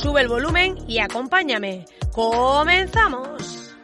Sube el volumen y acompáñame. ¡Comenzamos!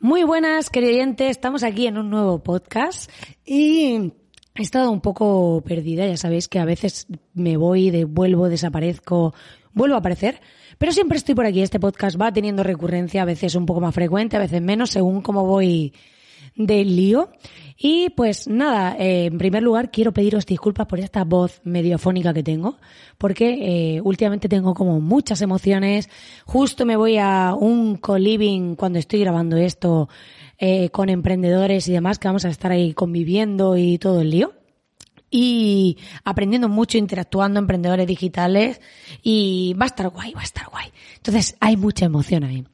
Muy buenas, querido oyente. Estamos aquí en un nuevo podcast y He estado un poco perdida, ya sabéis que a veces me voy, devuelvo, desaparezco, vuelvo a aparecer, pero siempre estoy por aquí. Este podcast va teniendo recurrencia, a veces un poco más frecuente, a veces menos, según cómo voy del lío. Y pues nada, eh, en primer lugar quiero pediros disculpas por esta voz mediofónica que tengo, porque eh, últimamente tengo como muchas emociones. Justo me voy a un co-living cuando estoy grabando esto eh, con emprendedores y demás, que vamos a estar ahí conviviendo y todo el lío. Y aprendiendo mucho, interactuando, emprendedores digitales. Y va a estar guay, va a estar guay. Entonces hay mucha emoción ahí.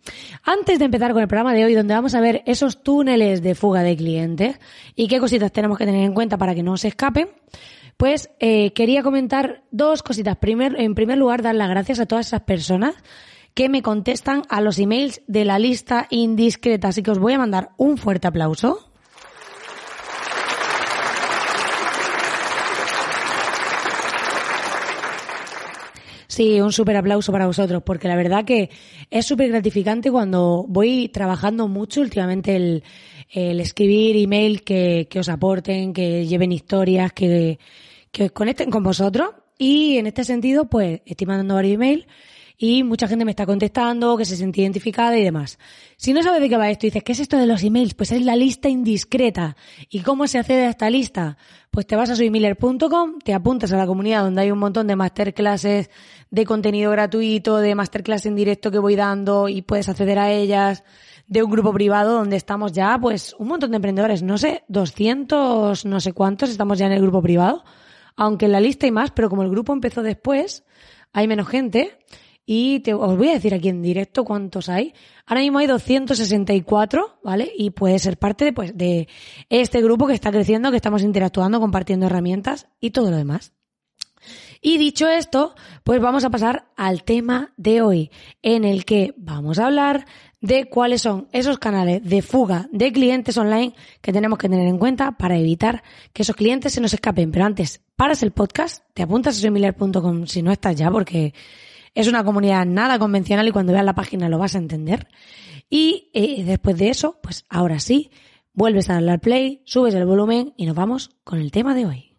Antes de empezar con el programa de hoy, donde vamos a ver esos túneles de fuga de clientes y qué cositas tenemos que tener en cuenta para que no se escapen, pues eh, quería comentar dos cositas. Primer, en primer lugar, dar las gracias a todas esas personas que me contestan a los emails de la lista indiscreta. Así que os voy a mandar un fuerte aplauso. Sí, un súper aplauso para vosotros, porque la verdad que es súper gratificante cuando voy trabajando mucho últimamente el, el escribir email que, os aporten, que lleven historias, que, que os conecten con vosotros. Y en este sentido, pues estoy mandando varios emails y mucha gente me está contestando, que se siente identificada y demás. Si no sabes de qué va esto y dices, ¿qué es esto de los emails? Pues es la lista indiscreta. ¿Y cómo se accede a esta lista? Pues te vas a soymiller.com, te apuntas a la comunidad donde hay un montón de masterclasses de contenido gratuito, de masterclass en directo que voy dando y puedes acceder a ellas de un grupo privado donde estamos ya, pues, un montón de emprendedores, no sé, 200, no sé cuántos, estamos ya en el grupo privado, aunque en la lista hay más, pero como el grupo empezó después, hay menos gente y te, os voy a decir aquí en directo cuántos hay. Ahora mismo hay 264, ¿vale? Y puede ser parte de, pues, de este grupo que está creciendo, que estamos interactuando, compartiendo herramientas y todo lo demás. Y dicho esto, pues vamos a pasar al tema de hoy, en el que vamos a hablar de cuáles son esos canales de fuga de clientes online que tenemos que tener en cuenta para evitar que esos clientes se nos escapen. Pero antes, paras el podcast, te apuntas a soymiller.com si no estás ya, porque es una comunidad nada convencional y cuando veas la página lo vas a entender. Y eh, después de eso, pues ahora sí, vuelves a darle al play, subes el volumen y nos vamos con el tema de hoy.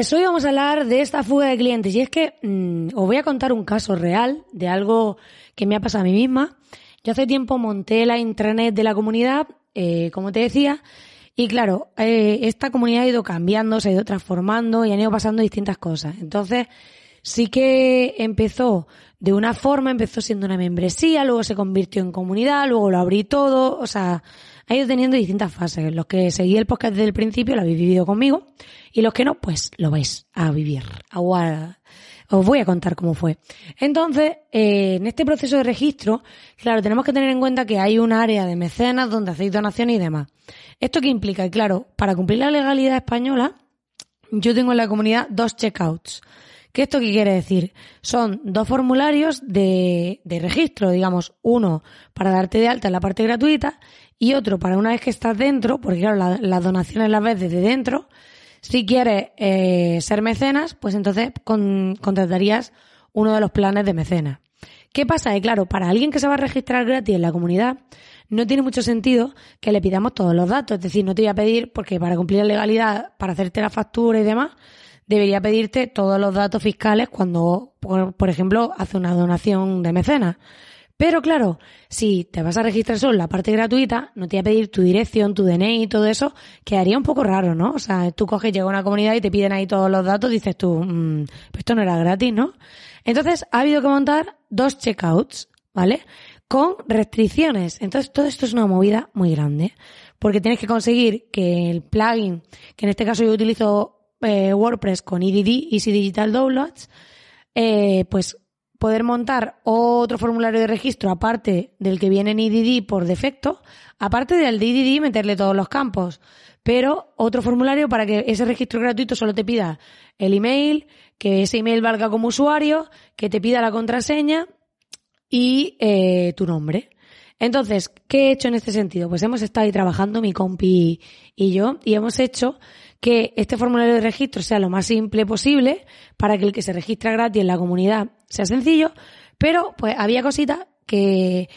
Pues hoy vamos a hablar de esta fuga de clientes y es que mmm, os voy a contar un caso real de algo que me ha pasado a mí misma. Yo hace tiempo monté la intranet de la comunidad, eh, como te decía, Y claro, eh, esta comunidad ha ido cambiando, se ha ido transformando y han ido pasando distintas cosas. Entonces, sí que empezó de una forma, empezó siendo una membresía, luego se convirtió en comunidad, luego lo abrí todo, o sea, ha ido teniendo distintas fases. Los que seguí el podcast desde el principio lo habéis vivido conmigo y los que no, pues lo vais a vivir. Os voy a contar cómo fue. Entonces, eh, en este proceso de registro, claro, tenemos que tener en cuenta que hay un área de mecenas donde hacéis donaciones y demás. ¿Esto qué implica? Y claro, para cumplir la legalidad española, yo tengo en la comunidad dos checkouts. ¿Qué esto qué quiere decir? Son dos formularios de, de registro, digamos, uno para darte de alta en la parte gratuita y otro para una vez que estás dentro, porque claro, las donaciones las ves desde dentro. Si quieres eh, ser mecenas, pues entonces contratarías uno de los planes de mecenas. ¿Qué pasa? Que claro, para alguien que se va a registrar gratis en la comunidad, no tiene mucho sentido que le pidamos todos los datos. Es decir, no te voy a pedir, porque para cumplir la legalidad, para hacerte la factura y demás, debería pedirte todos los datos fiscales cuando, por, ejemplo, hace una donación de mecenas. Pero claro, si te vas a registrar solo en la parte gratuita, no te voy a pedir tu dirección, tu DNI y todo eso, quedaría un poco raro, ¿no? O sea, tú coges, llega a una comunidad y te piden ahí todos los datos, dices tú, mmm, esto no era gratis, ¿no? Entonces, ha habido que montar dos checkouts, ¿vale? Con restricciones. Entonces, todo esto es una movida muy grande. Porque tienes que conseguir que el plugin, que en este caso yo utilizo eh, WordPress con EDD, Easy Digital Downloads, eh, pues poder montar otro formulario de registro aparte del que viene en EDD por defecto, aparte del de EDD meterle todos los campos, pero otro formulario para que ese registro gratuito solo te pida el email, que ese email valga como usuario, que te pida la contraseña y eh, tu nombre. Entonces, ¿qué he hecho en este sentido? Pues hemos estado ahí trabajando, mi compi y yo, y hemos hecho que este formulario de registro sea lo más simple posible para que el que se registra gratis en la comunidad sea sencillo, pero pues había cositas que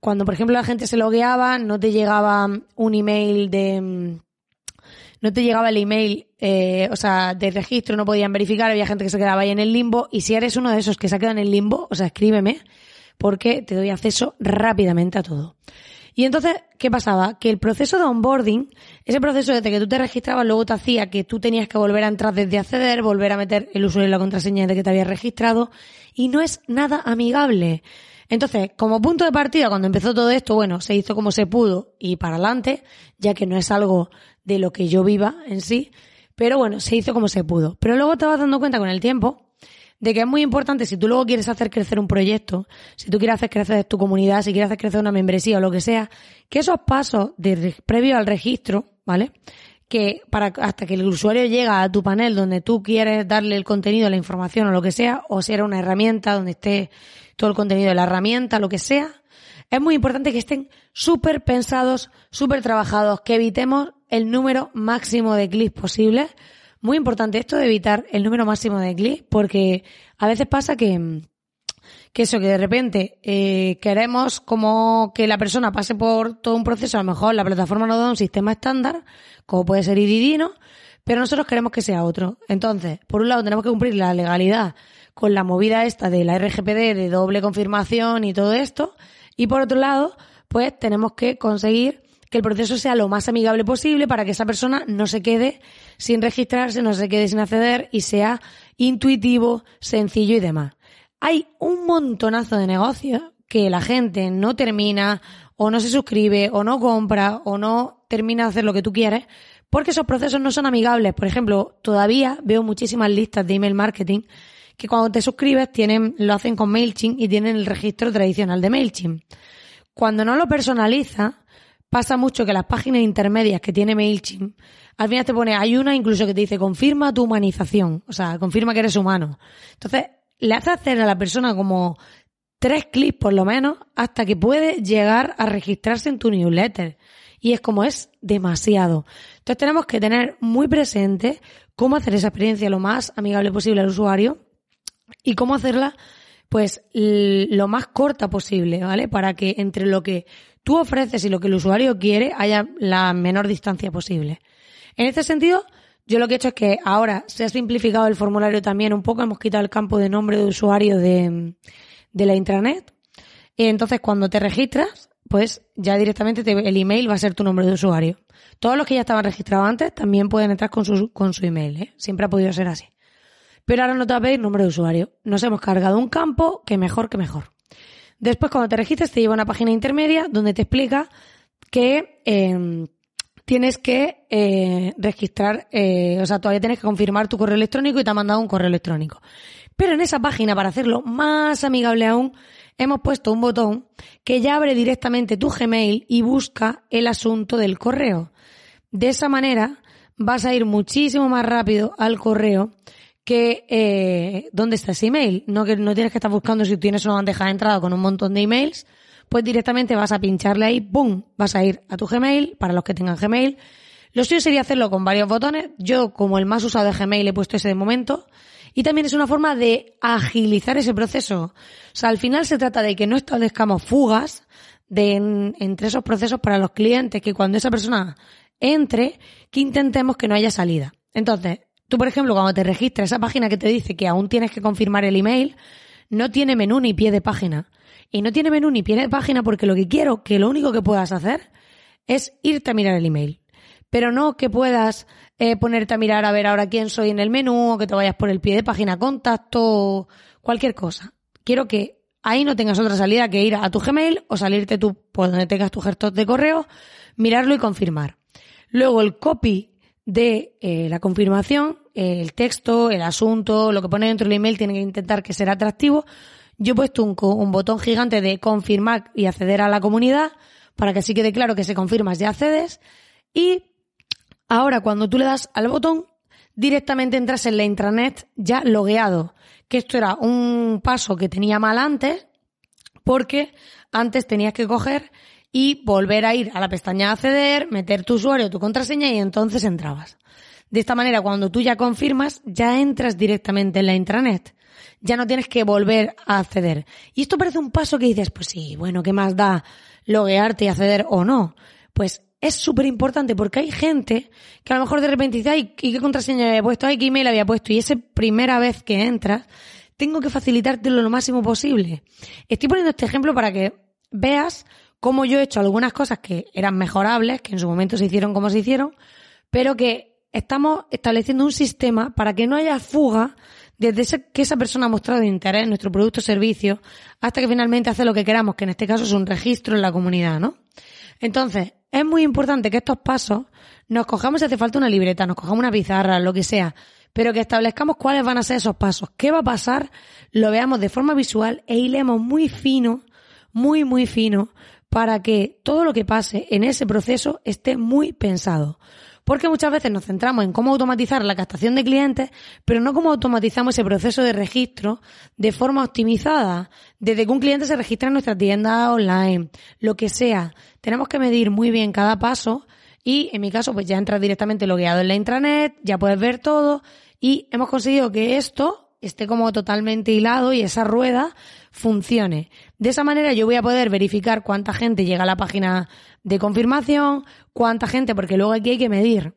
cuando por ejemplo la gente se logueaba no te llegaba un email de no te llegaba el email, eh, o sea, de registro, no podían verificar, había gente que se quedaba ahí en el limbo, y si eres uno de esos que se ha quedado en el limbo, o sea, escríbeme, porque te doy acceso rápidamente a todo. Y entonces, ¿qué pasaba? Que el proceso de onboarding, ese proceso desde que tú te registrabas, luego te hacía que tú tenías que volver a entrar desde acceder, volver a meter el usuario y la contraseña de que te habías registrado, y no es nada amigable. Entonces, como punto de partida, cuando empezó todo esto, bueno, se hizo como se pudo y para adelante, ya que no es algo de lo que yo viva en sí, pero bueno, se hizo como se pudo. Pero luego te vas dando cuenta con el tiempo de que es muy importante si tú luego quieres hacer crecer un proyecto, si tú quieres hacer crecer tu comunidad, si quieres hacer crecer una membresía o lo que sea, que esos pasos de, previo al registro, ¿vale? Que para hasta que el usuario llega a tu panel donde tú quieres darle el contenido, la información o lo que sea, o si era una herramienta donde esté todo el contenido de la herramienta, lo que sea, es muy importante que estén súper pensados, súper trabajados, que evitemos el número máximo de clics posible muy importante esto de evitar el número máximo de clics, porque a veces pasa que, que eso, que de repente eh, queremos como que la persona pase por todo un proceso, a lo mejor la plataforma nos da un sistema estándar, como puede ser IDD, Pero nosotros queremos que sea otro. Entonces, por un lado tenemos que cumplir la legalidad con la movida esta de la RGPD de doble confirmación y todo esto, y por otro lado, pues tenemos que conseguir que el proceso sea lo más amigable posible para que esa persona no se quede sin registrarse, no se quede sin acceder y sea intuitivo, sencillo y demás. Hay un montonazo de negocios que la gente no termina o no se suscribe o no compra o no termina de hacer lo que tú quieres porque esos procesos no son amigables. Por ejemplo, todavía veo muchísimas listas de email marketing que cuando te suscribes tienen, lo hacen con MailChimp y tienen el registro tradicional de MailChimp. Cuando no lo personaliza, pasa mucho que las páginas intermedias que tiene MailChimp, al final te pone, hay una incluso que te dice, confirma tu humanización, o sea, confirma que eres humano. Entonces, le hace hacer a la persona como tres clics por lo menos hasta que puede llegar a registrarse en tu newsletter. Y es como es demasiado. Entonces tenemos que tener muy presente cómo hacer esa experiencia lo más amigable posible al usuario y cómo hacerla pues lo más corta posible, ¿vale? Para que entre lo que tú ofreces y lo que el usuario quiere haya la menor distancia posible. En este sentido, yo lo que he hecho es que ahora se ha simplificado el formulario también un poco, hemos quitado el campo de nombre de usuario de, de la intranet. Y entonces cuando te registras, pues ya directamente te- el email va a ser tu nombre de usuario. Todos los que ya estaban registrados antes también pueden entrar con su, con su email, ¿eh? Siempre ha podido ser así. Pero ahora no te va a pedir nombre de usuario. Nos hemos cargado un campo que mejor que mejor. Después, cuando te registres, te lleva a una página intermedia donde te explica que eh, tienes que eh, registrar, eh, o sea, todavía tienes que confirmar tu correo electrónico y te ha mandado un correo electrónico. Pero en esa página, para hacerlo más amigable aún, hemos puesto un botón que ya abre directamente tu Gmail y busca el asunto del correo. De esa manera vas a ir muchísimo más rápido al correo que eh, dónde está ese email. No que no tienes que estar buscando si tienes una bandeja de entrada con un montón de emails, pues directamente vas a pincharle ahí, ¡pum! Vas a ir a tu Gmail, para los que tengan Gmail. Lo suyo sería hacerlo con varios botones. Yo, como el más usado de Gmail, he puesto ese de momento. Y también es una forma de agilizar ese proceso. O sea, al final se trata de que no establezcamos fugas de en- entre esos procesos para los clientes, que cuando esa persona entre, que intentemos que no haya salida. Entonces, tú, por ejemplo, cuando te registras, esa página que te dice que aún tienes que confirmar el email, no tiene menú ni pie de página. Y no tiene menú ni pie de página porque lo que quiero, que lo único que puedas hacer es irte a mirar el email. Pero no que puedas eh, ponerte a mirar a ver ahora quién soy en el menú o que te vayas por el pie de página contacto, cualquier cosa. Quiero que ahí no tengas otra salida que ir a tu Gmail o salirte tú por donde tengas tu gestor de correo, mirarlo y confirmar. Luego el copy de eh, la confirmación, el texto, el asunto, lo que pone dentro del email tiene que intentar que sea atractivo. Yo he puesto un, un botón gigante de confirmar y acceder a la comunidad para que así quede claro que si confirmas ya accedes. Y ahora cuando tú le das al botón, directamente entras en la intranet ya logueado. Que esto era un paso que tenía mal antes, porque antes tenías que coger y volver a ir a la pestaña acceder, meter tu usuario, tu contraseña y entonces entrabas. De esta manera, cuando tú ya confirmas, ya entras directamente en la intranet. Ya no tienes que volver a acceder. Y esto parece un paso que dices, pues sí, bueno, ¿qué más da loguearte y acceder o no? Pues es súper importante porque hay gente que a lo mejor de repente dice, ay, ¿y qué contraseña había puesto? Ay, ¿qué email había puesto? Y esa primera vez que entras, tengo que facilitártelo lo máximo posible. Estoy poniendo este ejemplo para que veas cómo yo he hecho algunas cosas que eran mejorables, que en su momento se hicieron como se hicieron, pero que estamos estableciendo un sistema para que no haya fuga desde que esa persona ha mostrado interés en nuestro producto o servicio hasta que finalmente hace lo que queramos, que en este caso es un registro en la comunidad, ¿no? Entonces, es muy importante que estos pasos nos cojamos si hace falta una libreta, nos cojamos una pizarra, lo que sea, pero que establezcamos cuáles van a ser esos pasos, qué va a pasar, lo veamos de forma visual e hilemos muy fino, muy, muy fino, para que todo lo que pase en ese proceso esté muy pensado. Porque muchas veces nos centramos en cómo automatizar la captación de clientes, pero no cómo automatizamos ese proceso de registro de forma optimizada. Desde que un cliente se registra en nuestra tienda online, lo que sea. Tenemos que medir muy bien cada paso y en mi caso pues ya entras directamente logueado en la intranet, ya puedes ver todo y hemos conseguido que esto esté como totalmente hilado y esa rueda funcione. De esa manera yo voy a poder verificar cuánta gente llega a la página de confirmación, cuánta gente, porque luego aquí hay que medir.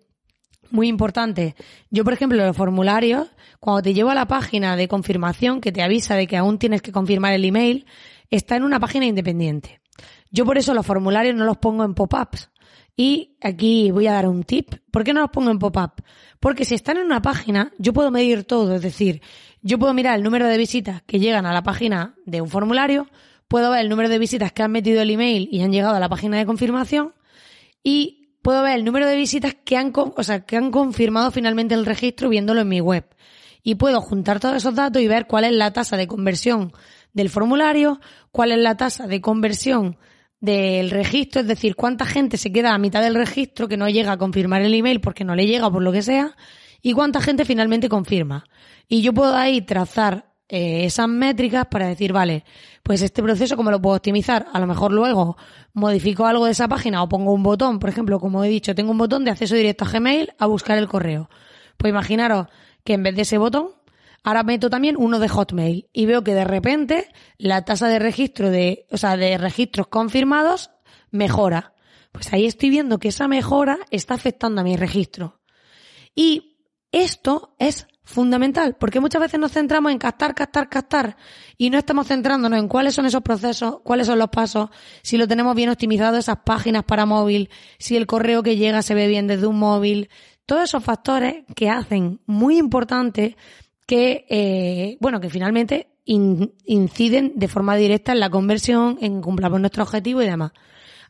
Muy importante. Yo, por ejemplo, los formularios, cuando te llevo a la página de confirmación que te avisa de que aún tienes que confirmar el email, está en una página independiente. Yo por eso los formularios no los pongo en pop-ups. Y aquí voy a dar un tip. ¿Por qué no los pongo en pop-up? Porque si están en una página, yo puedo medir todo. Es decir, yo puedo mirar el número de visitas que llegan a la página de un formulario, puedo ver el número de visitas que han metido el email y han llegado a la página de confirmación y puedo ver el número de visitas que han, o sea, que han confirmado finalmente el registro viéndolo en mi web. Y puedo juntar todos esos datos y ver cuál es la tasa de conversión del formulario, cuál es la tasa de conversión del registro, es decir, cuánta gente se queda a mitad del registro que no llega a confirmar el email porque no le llega o por lo que sea, y cuánta gente finalmente confirma. Y yo puedo ahí trazar eh, esas métricas para decir, vale, pues este proceso, ¿cómo lo puedo optimizar? A lo mejor luego modifico algo de esa página o pongo un botón, por ejemplo, como he dicho, tengo un botón de acceso directo a Gmail a buscar el correo. Pues imaginaros que en vez de ese botón, ahora meto también uno de Hotmail y veo que de repente la tasa de registro de, o sea, de registros confirmados mejora. Pues ahí estoy viendo que esa mejora está afectando a mi registro. Y esto es fundamental, porque muchas veces nos centramos en captar, captar, captar y no estamos centrándonos en cuáles son esos procesos, cuáles son los pasos, si lo tenemos bien optimizado, esas páginas para móvil, si el correo que llega se ve bien desde un móvil, todos esos factores que hacen muy importante que, eh, bueno, que finalmente inciden de forma directa en la conversión, en cumplamos nuestro objetivo y demás.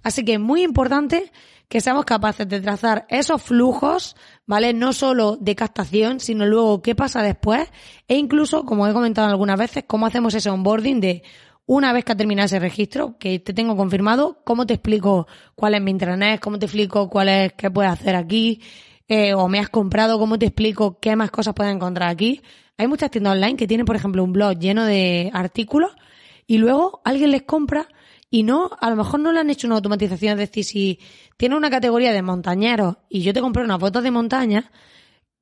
Así que es muy importante que seamos capaces de trazar esos flujos, ¿vale? No solo de captación, sino luego qué pasa después e incluso, como he comentado algunas veces, cómo hacemos ese onboarding de una vez que ha terminado ese registro, que te tengo confirmado, cómo te explico cuál es mi intranet, cómo te explico cuál es, qué puedes hacer aquí, eh, o me has comprado, cómo te explico qué más cosas puedes encontrar aquí. Hay muchas tiendas online que tienen, por ejemplo, un blog lleno de artículos y luego alguien les compra y no, a lo mejor no le han hecho una automatización, es decir, si tiene una categoría de montañeros y yo te compré unas fotos de montaña,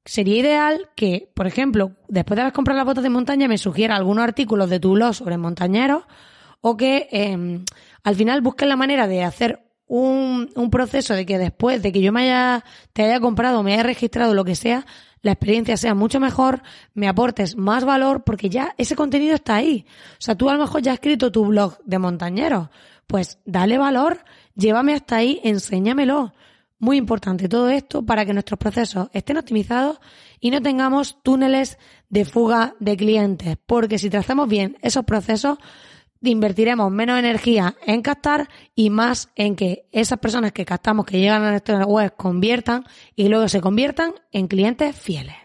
sería ideal que, por ejemplo, después de haber comprado las fotos de montaña, me sugiera algunos artículos de tu blog sobre montañeros o que em, al final busques la manera de hacer un, un, proceso de que después de que yo me haya, te haya comprado, me haya registrado, lo que sea, la experiencia sea mucho mejor, me aportes más valor, porque ya ese contenido está ahí. O sea, tú a lo mejor ya has escrito tu blog de montañero. Pues dale valor, llévame hasta ahí, enséñamelo. Muy importante todo esto para que nuestros procesos estén optimizados y no tengamos túneles de fuga de clientes. Porque si trazamos bien esos procesos, invertiremos menos energía en captar y más en que esas personas que captamos que llegan a nuestra web conviertan y luego se conviertan en clientes fieles.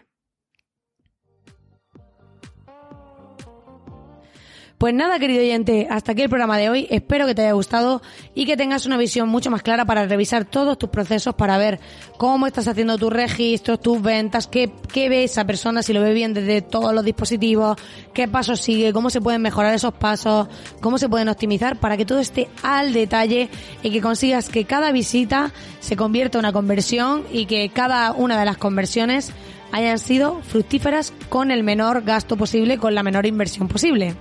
Pues nada, querido oyente, hasta aquí el programa de hoy. Espero que te haya gustado y que tengas una visión mucho más clara para revisar todos tus procesos, para ver cómo estás haciendo tus registros, tus ventas, qué, qué ve esa persona, si lo ve bien desde todos los dispositivos, qué pasos sigue, cómo se pueden mejorar esos pasos, cómo se pueden optimizar para que todo esté al detalle y que consigas que cada visita se convierta en una conversión y que cada una de las conversiones hayan sido fructíferas con el menor gasto posible, con la menor inversión posible.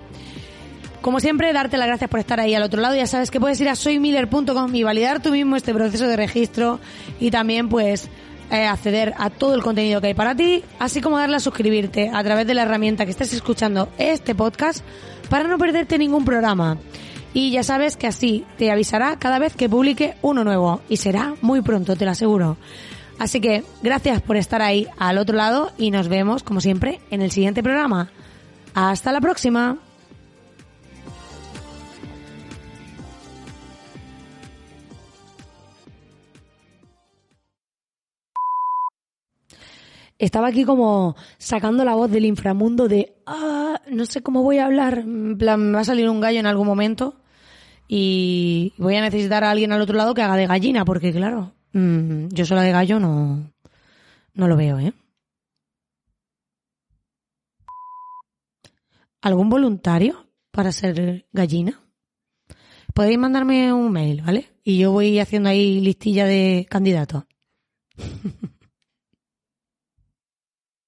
Como siempre, darte las gracias por estar ahí al otro lado. Ya sabes que puedes ir a soymiller.com y validar tú mismo este proceso de registro y también pues eh, acceder a todo el contenido que hay para ti, así como darle a suscribirte a través de la herramienta que estés escuchando este podcast para no perderte ningún programa. Y ya sabes que así te avisará cada vez que publique uno nuevo y será muy pronto, te lo aseguro. Así que gracias por estar ahí al otro lado y nos vemos como siempre en el siguiente programa. Hasta la próxima. Estaba aquí como sacando la voz del inframundo de, ah, no sé cómo voy a hablar, en plan, me va a salir un gallo en algún momento y voy a necesitar a alguien al otro lado que haga de gallina, porque claro, mm, yo sola de gallo no, no lo veo, ¿eh? ¿Algún voluntario para ser gallina? Podéis mandarme un mail, ¿vale? Y yo voy haciendo ahí listilla de candidatos.